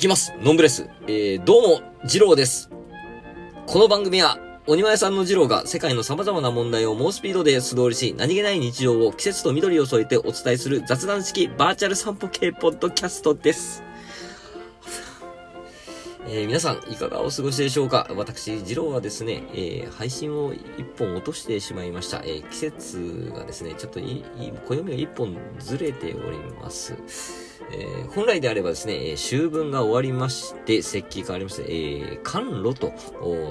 きます。ノンブレス。えー、どうも、ジローです。この番組は、鬼前さんのジローが世界の様々な問題を猛スピードで素通りし、何気ない日常を季節と緑を添えてお伝えする雑談式バーチャル散歩系ポッドキャストです。えー皆さん、いかがお過ごしでしょうか？私、ジローはですね、えー配信を一本落としてしまいました。えー季節がですね、ちょっと、いい暦が一本ずれております。えー本来であればですね、え秋分が終わりまして、石器変わりまして、えー寒露と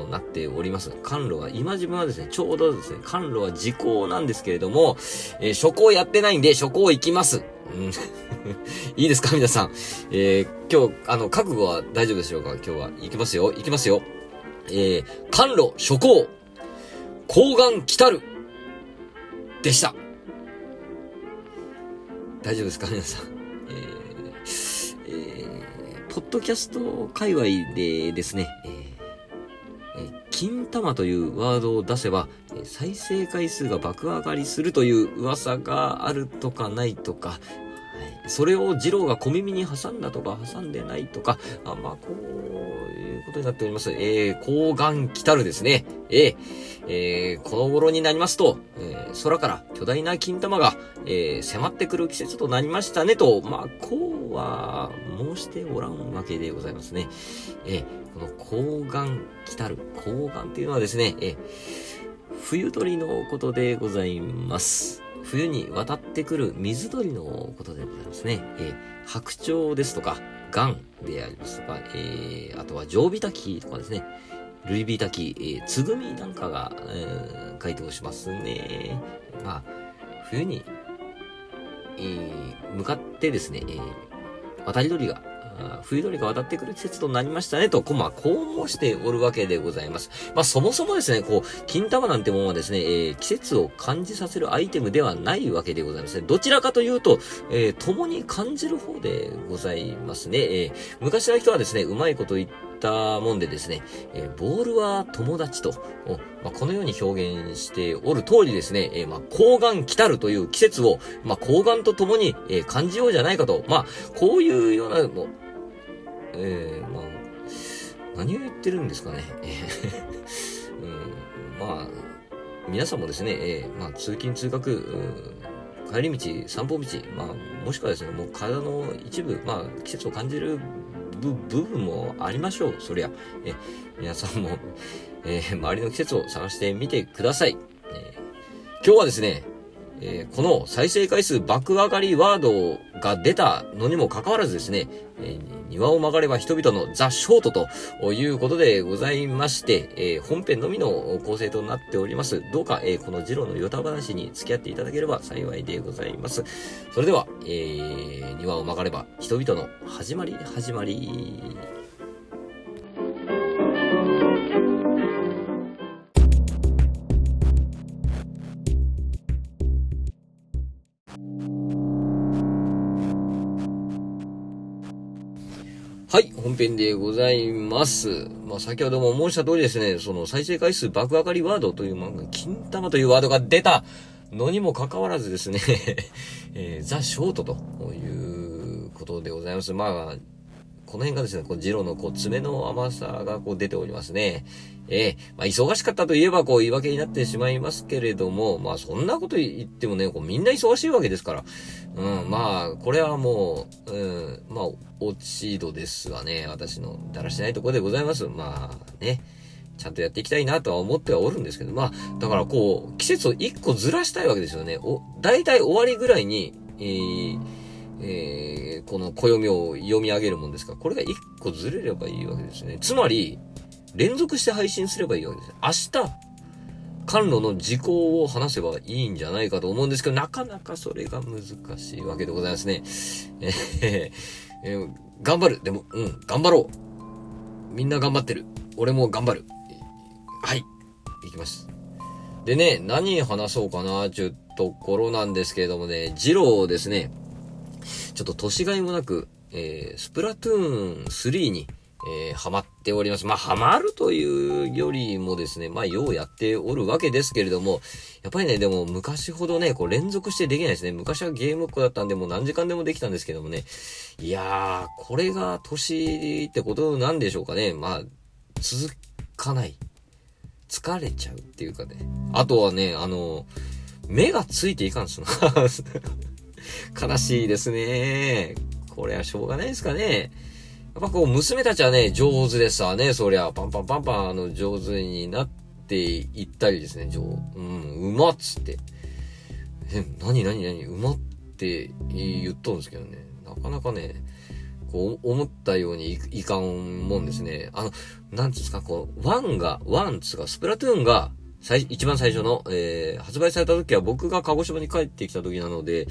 なっております。寒露は、今自分はですね、ちょうどですね、寒露は時効なんですけれども、えー初行やってないんで、初行行きます。うん いいですか皆さん。え今日、あの、覚悟は大丈夫でしょうか？今日は。行きますよ。行きますよ。えー、寒露、初行、高岩来たる、でした。大丈夫ですか皆さん？えー、ポッドキャスト界隈でですね、えー金玉というワードを出せば、え再生回数が爆上がりするという噂があるとかないとか、それを二郎が小耳に挟んだとか挟んでないとか、あまあ、こういうことになっております。えー、高岩来たるですね。えーえーこの頃になりますと、えー空から巨大な金玉が、えー迫ってくる季節となりましたねと、まあ、こうは申しておらんわけでございますね。えこの高岩来たる、高岩っていうのはですね、え冬鳥のことでございます。冬に渡ってくる水鳥のことでございますね。え白鳥ですとか、ガンでありますとか、えーあとは常備滝とかですね、ルイビタキ、えー、つぐみなんかが、えー、書いておしますね。まあ、冬に、えー向かってですね、えー渡り鳥が、冬鳥が渡ってくる季節となりましたね、と、こまあ、こう申しておるわけでございます。まあ、そもそもですね、こう、金玉なんてものはですね、えー季節を感じさせるアイテムではないわけでございますね。どちらかというと、えー共に感じる方でございますね。えー昔の人はですね、うまいこと言ってたもんでですね、えーボールは友達と、まあ、このように表現しておる通りですね、えーまあ、高岩来たるという季節を、まあ、高岩と共に、えー感じようじゃないかと、まあ、こういうような、もうえー、まあ、何を言ってるんですかね。えー うん、まあ、皆さんもですね、えーまあ、通勤通学、うん帰り道、散歩道、まあ、もしくはですね、もう体の一部、まあ、季節を感じる部分もありましょう。そりゃ。え皆さんも、えー周りの季節を探してみてください。えー今日はですね、えーこの再生回数爆上がりワードが出たのにもかかわらずですね、えー庭を曲がれば人々のザ・ショートということでございまして、えー本編のみの構成となっております。どうか、えーこのジローのヨタ話に付き合っていただければ幸いでございます。それでは、えー庭を曲がれば人々の始まり始まり。はい、本編でございます。まあ、先ほども申した通りですね、その再生回数爆上がりワードという、漫画、金玉というワードが出たのにもかかわらずですね、えーザ・ショートということでございます。まあ、この辺がですね、こう、ジローのこう、爪の甘さがこう出ておりますね。ええまあ、忙しかったといえばこう、言い訳になってしまいますけれども、まあ、そんなこと言ってもね、こう、みんな忙しいわけですから。うん、まあ、これはもう、うん、まあ、落ち度ですわね。私のだらしないところでございます。まあ、ね。ちゃんとやっていきたいなとは思ってはおるんですけど、まあ、だからこう、季節を一個ずらしたいわけですよね。お、大体終わりぐらいに、えーえーこの暦を読み上げるもんですから、これが一個ずれればいいわけですね。つまり、連続して配信すればいいわけです。明日、甘露の時効を話せばいいんじゃないかと思うんですけど、なかなかそれが難しいわけでございますね。えーえー頑張る。でも、うん、頑張ろう。みんな頑張ってる。俺も頑張る。はい。いきます。でね、何話そうかな、ちゅうところなんですけれどもね、ジローですね、ちょっと年がいもなく、えースプラトゥーン3に、えー、ハマっております。まあ、ハマるというよりもですね、まあ、ようやっておるわけですけれども、やっぱりね、でも昔ほどね、こう連続してできないですね。昔はゲームっ子だったんで、もう何時間でもできたんですけどもね。いやー、これが年ってことなんでしょうかね。まあ、続かない。疲れちゃうっていうかね。あとはね、あの、目がついていかんすな 悲しいですね。これはしょうがないですかね。やっぱこう、娘たちはね、上手ですわね。そりゃ、パンパンパンパン、あの、上手になっていったりですね、上、うん、うまっつって。え、なになになにうまって言っとるんですけどね。なかなかね、こう、思ったようにいかんもんですね。あの、なんつうんですか、こう、ワンが、ワンつうか、スプラトゥーンが、最、一番最初の、えー、発売された時は僕が鹿児島に帰ってきた時なので、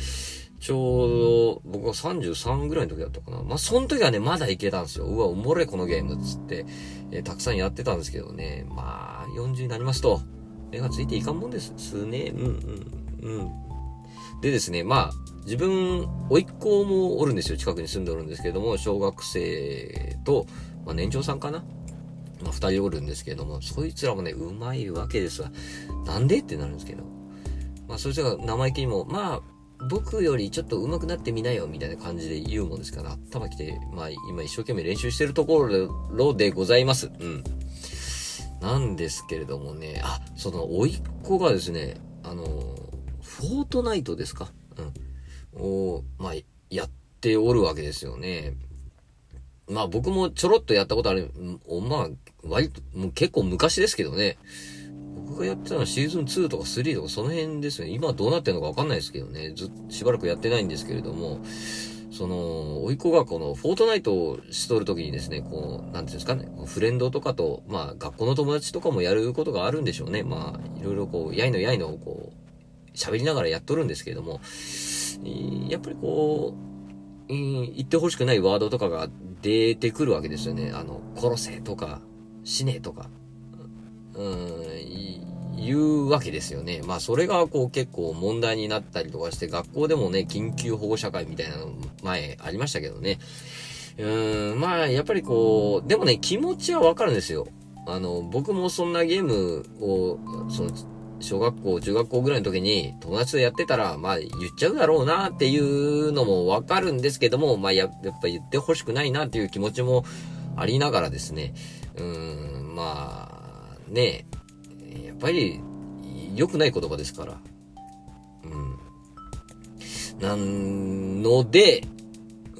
ちょうど、僕が33ぐらいの時だったかな。まあ、その時はね、まだいけたんですよ。うわ、おもれこのゲームっ、つって、えー、たくさんやってたんですけどね。まあ、40になりますと、目がついていかんもんですすね。うん、うん、うん。でですね、まあ、自分、甥っ子もおるんですよ。近くに住んでおるんですけども、小学生と、まあ、年長さんかな。まあ、二人おるんですけども、そいつらもね、うまいわけですわ。なんでってなるんですけど。まあ、そいつらが生意気にも、まあ、僕よりちょっと上手くなってみなよ、みたいな感じで言うもんですから、頭きて、まあ、今一生懸命練習してるところでございます。うん。なんですけれどもね、あ、その、甥っ子がですね、あの、フォートナイトですか？うん。を、まあ、やっておるわけですよね。まあ僕もちょろっとやったことある、まあ、割と、もう結構昔ですけどね。僕がやってたのはシーズン2とか3とかその辺ですね。今どうなってんのかわかんないですけどね。ずっとしばらくやってないんですけれども、その、甥いっ子がこの、フォートナイトをしとるときにですね、こう、なんていうんですかね、フレンドとかと、まあ、学校の友達とかもやることがあるんでしょうね。まあ、いろいろこう、やいのやいのをこう、喋りながらやっとるんですけれども、やっぱりこう、言ってほしくないワードとかが出てくるわけですよね。あの、殺せとか、死ねとか、うん、言うわけですよね。まあそれがこう結構問題になったりとかして、学校でもね、緊急保護者会みたいなの前ありましたけどね。うーん、まあやっぱりこう、でもね、気持ちはわかるんですよ。あの、僕もそんなゲームを、その、小学校、中学校ぐらいの時に友達とやってたら、まあ言っちゃうだろうなっていうのもわかるんですけども、まあややっぱ言ってほしくないなっていう気持ちもありながらですね、うーん、まあ、ねっぱり良くない言葉ですから。うん。なんので、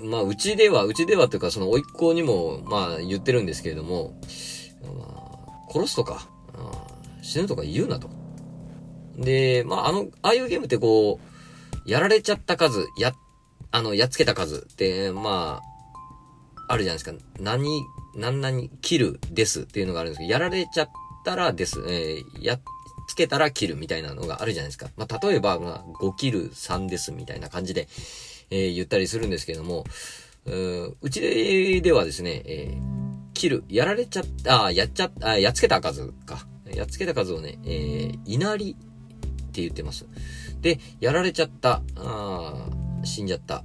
まあうちでは、うちではというかその甥っ子にも、まあ言ってるんですけれども、まあ、殺すとか、死ぬとか言うなと。で、まあ、あの、ああいうゲームってこう、やられちゃった数、や、あの、やっつけた数って、まあ、あるじゃないですか。何、何々、キルですっていうのがあるんですけど、やられちゃったらです、えー、やっつけたらキルみたいなのがあるじゃないですか。まあ、例えば、まあ、5キル3ですみたいな感じで、えー、言ったりするんですけども、ううちではですね、えー、キル、やられちゃった、あ、やっちゃった、やっつけた数か。やっつけた数をね、えー、稲荷って言ってます。で、やられちゃった、あ死んじゃった、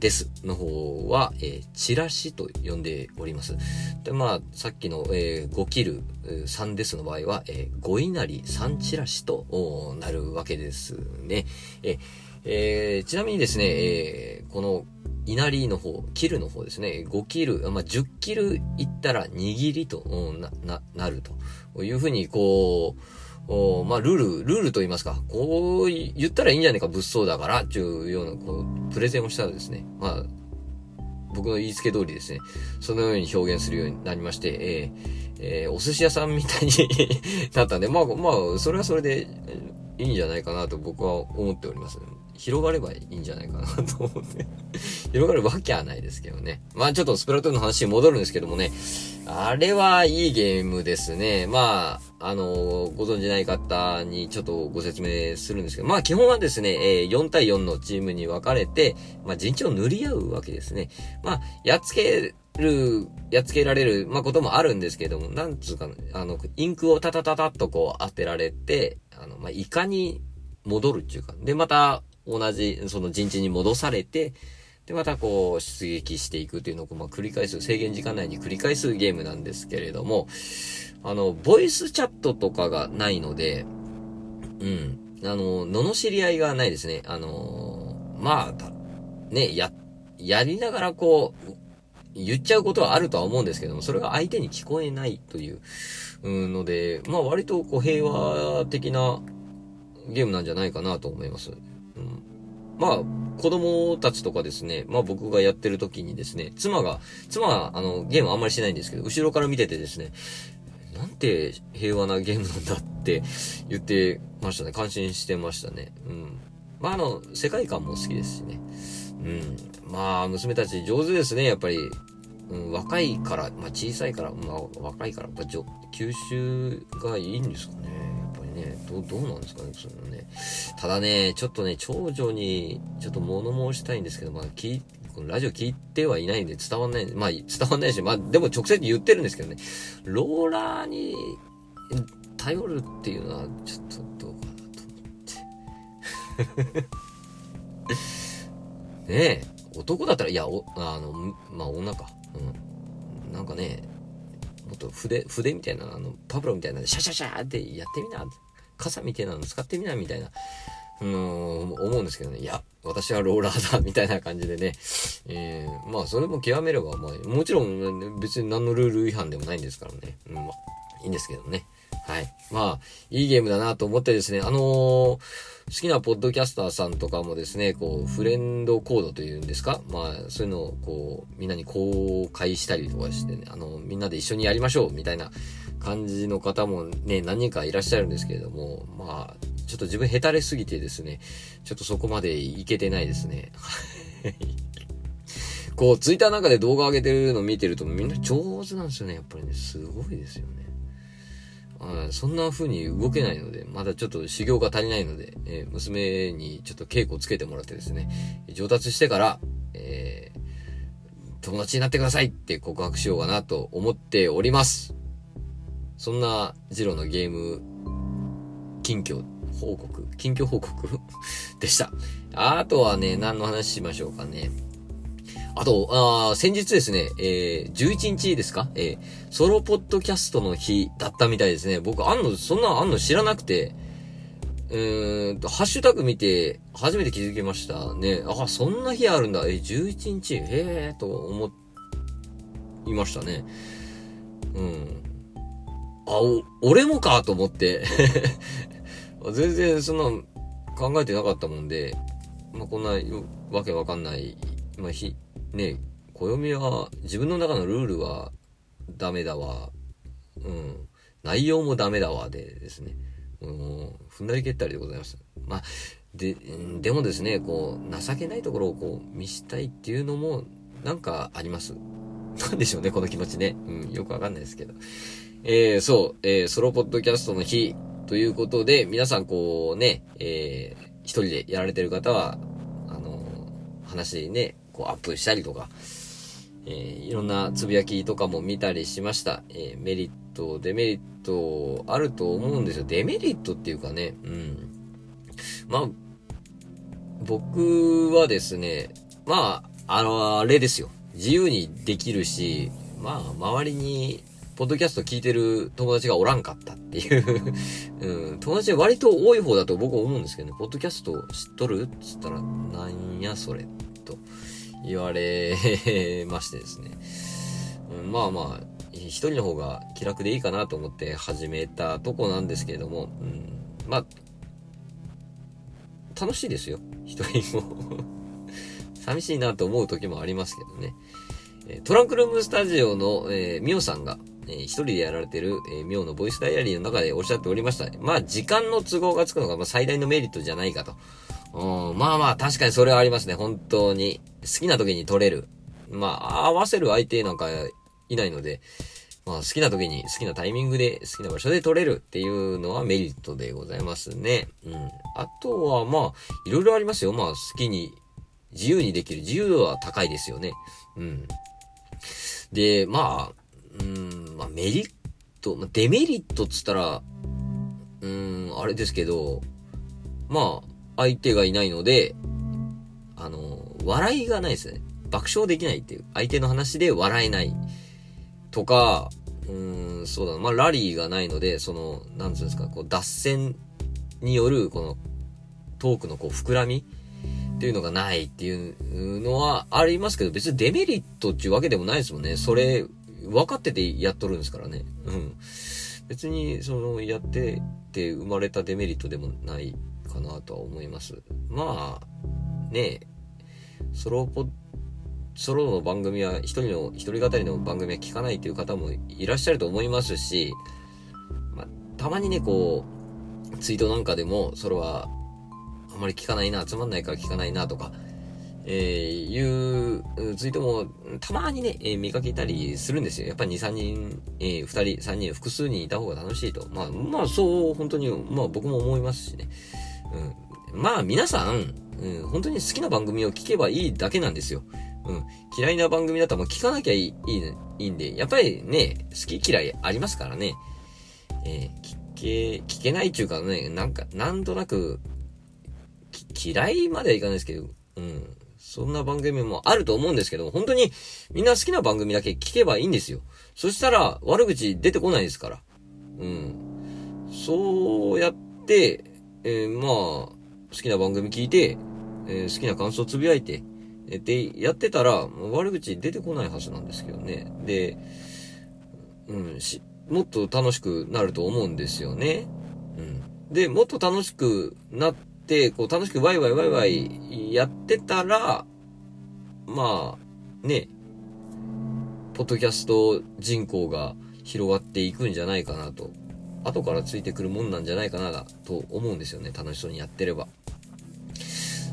ですの方は、えー、チラシと呼んでおります。で、まあ、さっきの、えー、5キル3ですの場合は、えー、5稲荷3チラシとなるわけですね。ええー、ちなみにですね、えー、この稲荷の方、キルの方ですね、5キル、まあ、10キルいったら握りとな、な、なるというふうに、こう、おまあ、ルール、ルールと言いますか、こう言ったらいいんじゃねえか、物騒だから、っていうような、こう、プレゼンをしたらですね、まあ、僕の言いつけ通りですね、そのように表現するようになりまして、えー、えー、お寿司屋さんみたいに なったんで、まあ、まあ、それはそれでいいんじゃないかなと僕は思っております。広がればいいんじゃないかなと思って広がるわけはないですけどね。まあちょっとスプラトゥーンの話に戻るんですけどもね。あれはいいゲームですね。まあ、あの、ご存知ない方にちょっとご説明するんですけど、まあ基本はですね、え、4対4のチームに分かれて、まあ陣地を塗り合うわけですね。まあ、やっつける、やっつけられる、まあこともあるんですけども、なんつうか、あの、インクをタタタタッとこう当てられて、あの、まあ、いかに戻るっていうか、で、また同じ、その陣地に戻されて、で、またこう、出撃していくっていうのを、まあ、繰り返す、制限時間内に繰り返すゲームなんですけれども、あの、ボイスチャットとかがないので、うん。あの、罵り合いがないですね。あの、まあ、ね、や、やりながらこう、言っちゃうことはあるとは思うんですけども、それが相手に聞こえないという、ので、まあ割とこう平和的なゲームなんじゃないかなと思います。うん、まあ、子供たちとかですね、まあ僕がやってる時にですね、妻が、妻はあのゲームあんまりしないんですけど、後ろから見ててですね、なんて平和なゲームなんだって 言ってましたね。感心してましたね。うん。まああの、世界観も好きですしね。うん。まあ、娘たち上手ですね、やっぱり。うん、若いから、まあ小さいから、まあ若いから、やっぱ吸収がいいんですかね。ど、どうなんですかね、そのね。ただね、ちょっとね、長女に、ちょっと物申したいんですけど、まあ、聞このラジオ聞いてはいないんで伝わんない、まあ伝わんないし、まあでも直接言ってるんですけどね、ローラーに頼るっていうのはちょっとどうかなと思って。ねえ、男だったら、いや、お、あの、まあ女か。うん。なんかね、もっと筆、筆みたいな、あの、パブロみたいな、シャシャシャってやってみな。傘みたいなの使ってみな、みたいな。うん、思うんですけどね。いや、私はローラーだ、みたいな感じでね。えー、まあ、それも極めれば、まあ、もちろん、別に何のルール違反でもないんですからね。うん、まあ、いいんですけどね。はい。まあ、いいゲームだなと思ってですね、あのー、好きなポッドキャスターさんとかもですね、こう、フレンドコードというんですか？まあ、そういうのを、こう、みんなに公開したりとかしてね、あの、みんなで一緒にやりましょう、みたいな感じの方もね、何人かいらっしゃるんですけれども、まあ、ちょっと自分下手れすぎてですね、ちょっとそこまでいけてないですね。こう、ツイッターなんかで動画上げてるの見てるとみんな上手なんですよね。やっぱりね、すごいですよね。そんな風に動けないので、まだちょっと修行が足りないので、えー、娘にちょっと稽古をつけてもらってですね、上達してから、えー、友達になってくださいって告白しようかなと思っております。そんな、ジロのゲーム、近況、報告近況報告？でした。あとはね、何の話しましょうかね。あと、あ先日ですね、えー、11日ですか？えー、ソロポッドキャストの日だったみたいですね。僕、あんの、そんなあんの知らなくて、えーと、ハッシュタグ見て、初めて気づきましたね。あ、そんな日あるんだ。えー、11日、へえーと思いましたね。うん。あ、お、俺もかと思って 全然そんな考えてなかったもんで、まあ、こんなわけわかんない、まあ、ひ、ね、暦は自分の中のルールはダメだわ、うん、内容もダメだわでですね、うん、踏んだり蹴ったりでございます。まあ、で、でもですね、こう、情けないところをこう見したいっていうのもなんかあります。なんでしょうね、この気持ちね。うん、よくわかんないですけど。えー、そう、えー、ソロポッドキャストの日ということで、皆さんこうね、えー、一人でやられてる方は、あのー、話ね、こうアップしたりとか、えー、いろんなつぶやきとかも見たりしました。えー、メリット、デメリットあると思うんですよ。デメリットっていうかね、うん。まあ、僕はですね、まあ、あの、あれですよ。自由にできるし、まあ、周りにポッドキャスト聞いてる友達がおらんかったっていう。うん、友達割と多い方だと僕は思うんですけどね、ポッドキャスト知っとるっつったら、なんやそれ、と言われましてですね。うん、まあまあ、一人の方が気楽でいいかなと思って始めたとこなんですけれども、うん、まあ、楽しいですよ、一人も。寂しいなと思う時もありますけどね。トランクルームスタジオの、えー、ミオさんが、えー、一人でやられてる、えー、ミオのボイスダイアリーの中でおっしゃっておりました。まあ、時間の都合がつくのが、まあ、最大のメリットじゃないかと。うん、まあまあ、確かにそれはありますね。本当に。好きな時に撮れる。まあ、合わせる相手なんかいないので、まあ、好きな時に好きなタイミングで好きな場所で撮れるっていうのはメリットでございますね。うん。あとは、まあ、いろいろありますよ。まあ、好きに、自由にできる。自由度は高いですよね。うん。で、まあ、うん、まあメリット、まあ、デメリットっつったら、うん、あれですけど、まあ、相手がいないので、あの、笑いがないですね。爆笑できないっていう。相手の話で笑えない。とか、うーん、そうだな。まあ、ラリーがないので、その、なんつうんですか、こう、脱線による、この、トークのこう、膨らみっていうのがないっていうのはありますけど、別にデメリットっていうわけでもないですもんね。それ、分かっててやっとるんですからね。うん。別に、その、やってって生まれたデメリットでもないかなとは思います。まあ、ねソロポソロの番組は一人の、一人語りの番組は聞かないという方もいらっしゃると思いますし、まあ、たまにね、こう、ツイートなんかでも、それは、あんまり聞かないな、つまんないから聞かないなとか、えー、いうツイートも、たまにね、えー、見かけたりするんですよ。やっぱり2、3人、えー、2人、3人、複数人いた方が楽しいと。まあ、まあ、そう、本当に、まあ僕も思いますしね。うん。まあ、皆さん、うん、本当に好きな番組を聞けばいいだけなんですよ。うん。嫌いな番組だったらもう聞かなきゃいい、いい、いんで、やっぱりね、好き嫌いありますからね。えー、聞け、聞けないっていうかね、なんか、なんとなく、嫌いまではいかないですけど、うん。そんな番組もあると思うんですけど、本当にみんな好きな番組だけ聞けばいいんですよ。そしたら悪口出てこないですから。うん。そうやって、えー、まあ、好きな番組聞いて、えー、好きな感想つぶやいて、えで、やってたら、悪口出てこないはずなんですけどね。で、うん、し、もっと楽しくなると思うんですよね。うん。で、もっと楽しくなって、こう楽しくワイワイワイワイやってたら、まあ、ね、ポッドキャスト人口が広がっていくんじゃないかなと。後からついてくるもんなんじゃないかなと思うんですよね。楽しそうにやってれば。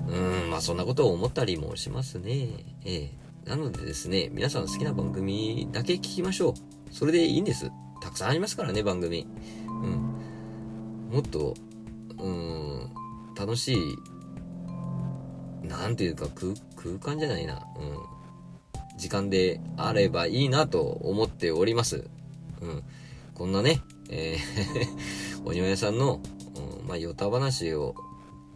うーん、まあそんなことを思ったりもしますね。ええ。なのでですね、皆さん好きな番組だけ聞きましょう。それでいいんです。たくさんありますからね、番組。うん。もっと、うーん、楽しい、なんていうか空、空間じゃないな。うん。時間であればいいなと思っております。うん。こんなね、えー お庭屋さんの、うん、まあ、ヨタ話を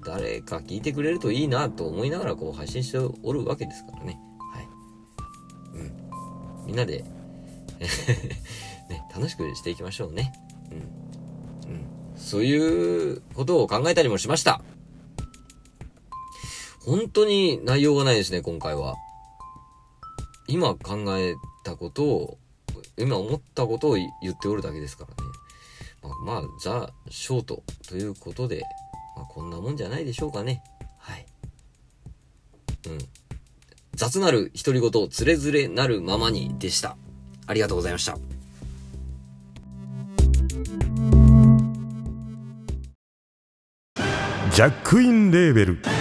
誰か聞いてくれるといいなと思いながらこう配信しておるわけですからね。はい。うん。みんなで ね、楽しくしていきましょうね。うん。うん。そういうことを考えたりもしました。本当に内容がないですね、今回は。今考えたことを、今思ったことを言っておるだけですからね。まあ、まあ、ザ・ショートということで、まあ、こんなもんじゃないでしょうかね。はい。うん。雑なる独り言、つれづれなるままにでした。ありがとうございました。ジャックインレーベル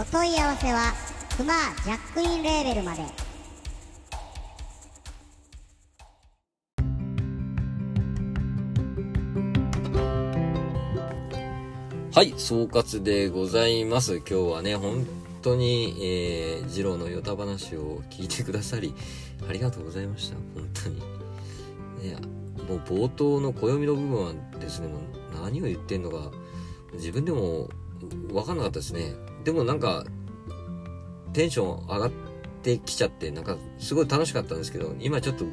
お問い合わせはクマジャックインレーベルまではい、総括でございます。今日はね、本当に、えー、二郎のヨタ話を聞いてくださり、ありがとうございました。本当に。ね、もう冒頭の暦の部分はですね、もう何を言ってんのか、自分でもわかんなかったですね。でもなんか、テンション上がってきちゃって、なんかすごい楽しかったんですけど、今ちょっと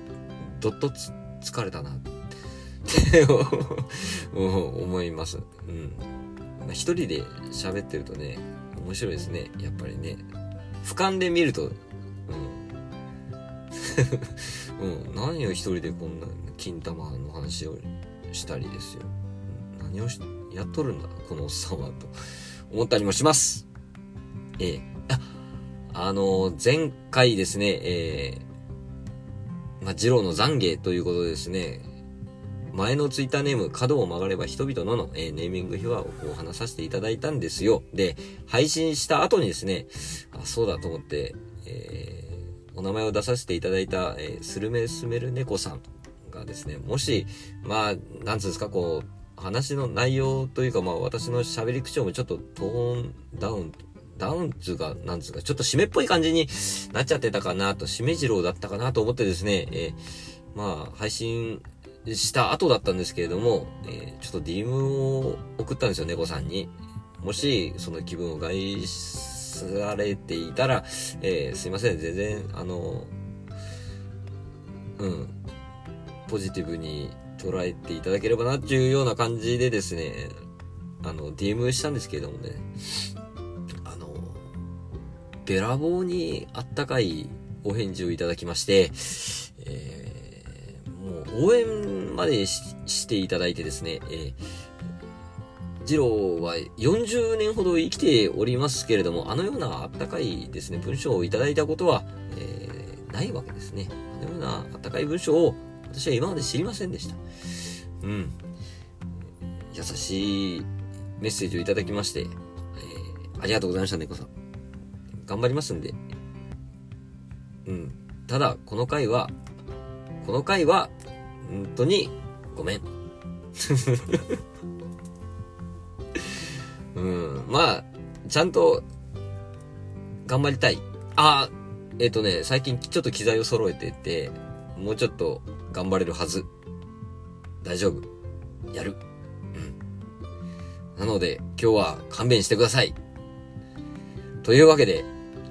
どっと疲れたなって 思います。うん。一人で喋ってるとね、面白いですね。やっぱりね。俯瞰で見ると、うん。うん、何を一人でこんな金玉の話をしたりですよ。何を、やっとるんだ、このおっさんは、と思ったりもします。ええ。あ、あの前回ですね、えー、まあ、二郎の懺悔ということでですね、前のツイッターネーム、角を曲がれば人々のの、えー、ネーミング秘話をこう話させていただいたんですよ。で、配信した後にですね、あ、そうだと思って、えー、お名前を出させていただいた、えー、スルメスメル猫さんがですね、もし、まあ、なんつうんですか、こう、話の内容というか、まあ、私の喋り口調もちょっとトーンダウン、ダウンつうか、なんつうか、ちょっと締めっぽい感じになっちゃってたかなと、締め次郎だったかなと思ってですね、えー、まあ、配信した後だったんですけれども、えー、ちょっと DM を送ったんですよ、猫さんに。もし、その気分を害されていたら、えー、すいません、全然、あの、うん、ポジティブに捉えていただければなっていうような感じでですね、あの、DM したんですけれどもね、べらぼうにあったかいお返事をいただきまして、えー、もう応援までしていただいてですね、えー、ジローは40年ほど生きておりますけれども、あのようなあったかいですね、文章をいただいたことは、えー、ないわけですね。あのようなあったかい文章を私は今まで知りませんでした。うん。優しいメッセージをいただきまして、えー、ありがとうございました、猫さん。頑張りますんで。うん。ただ、この回は、この回は、本当に、ごめん。うん。まあ、ちゃんと、頑張りたい。ああ、えっ、ー、とね、最近ちょっと機材を揃えてて、もうちょっと頑張れるはず。大丈夫。やる。うん。なので、今日は勘弁してください。というわけで、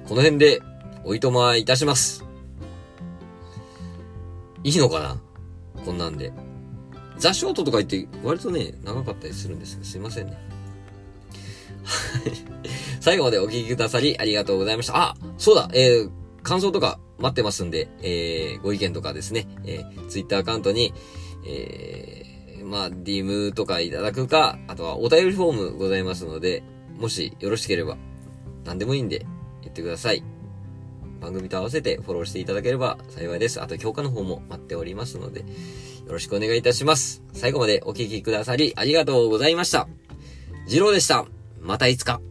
この辺でおいとまいたします。いいのかな？こんなんで。ザ・ショートとか言って割とね、長かったりするんですけど、すいませんね。最後までお聞きくださりありがとうございました。あ、そうだ、えー、感想とか待ってますんで、えー、ご意見とかですね、えー、ツイッターアカウントに、えー、まあ、DM とかいただくか、あとはお便りフォームございますので、もしよろしければ、何でもいいんで、ってください。番組と合わせてフォローしていただければ幸いです。あと評価の方も待っておりますので、よろしくお願いいたします。最後までお聴きくださりありがとうございました。次郎でした。またいつか。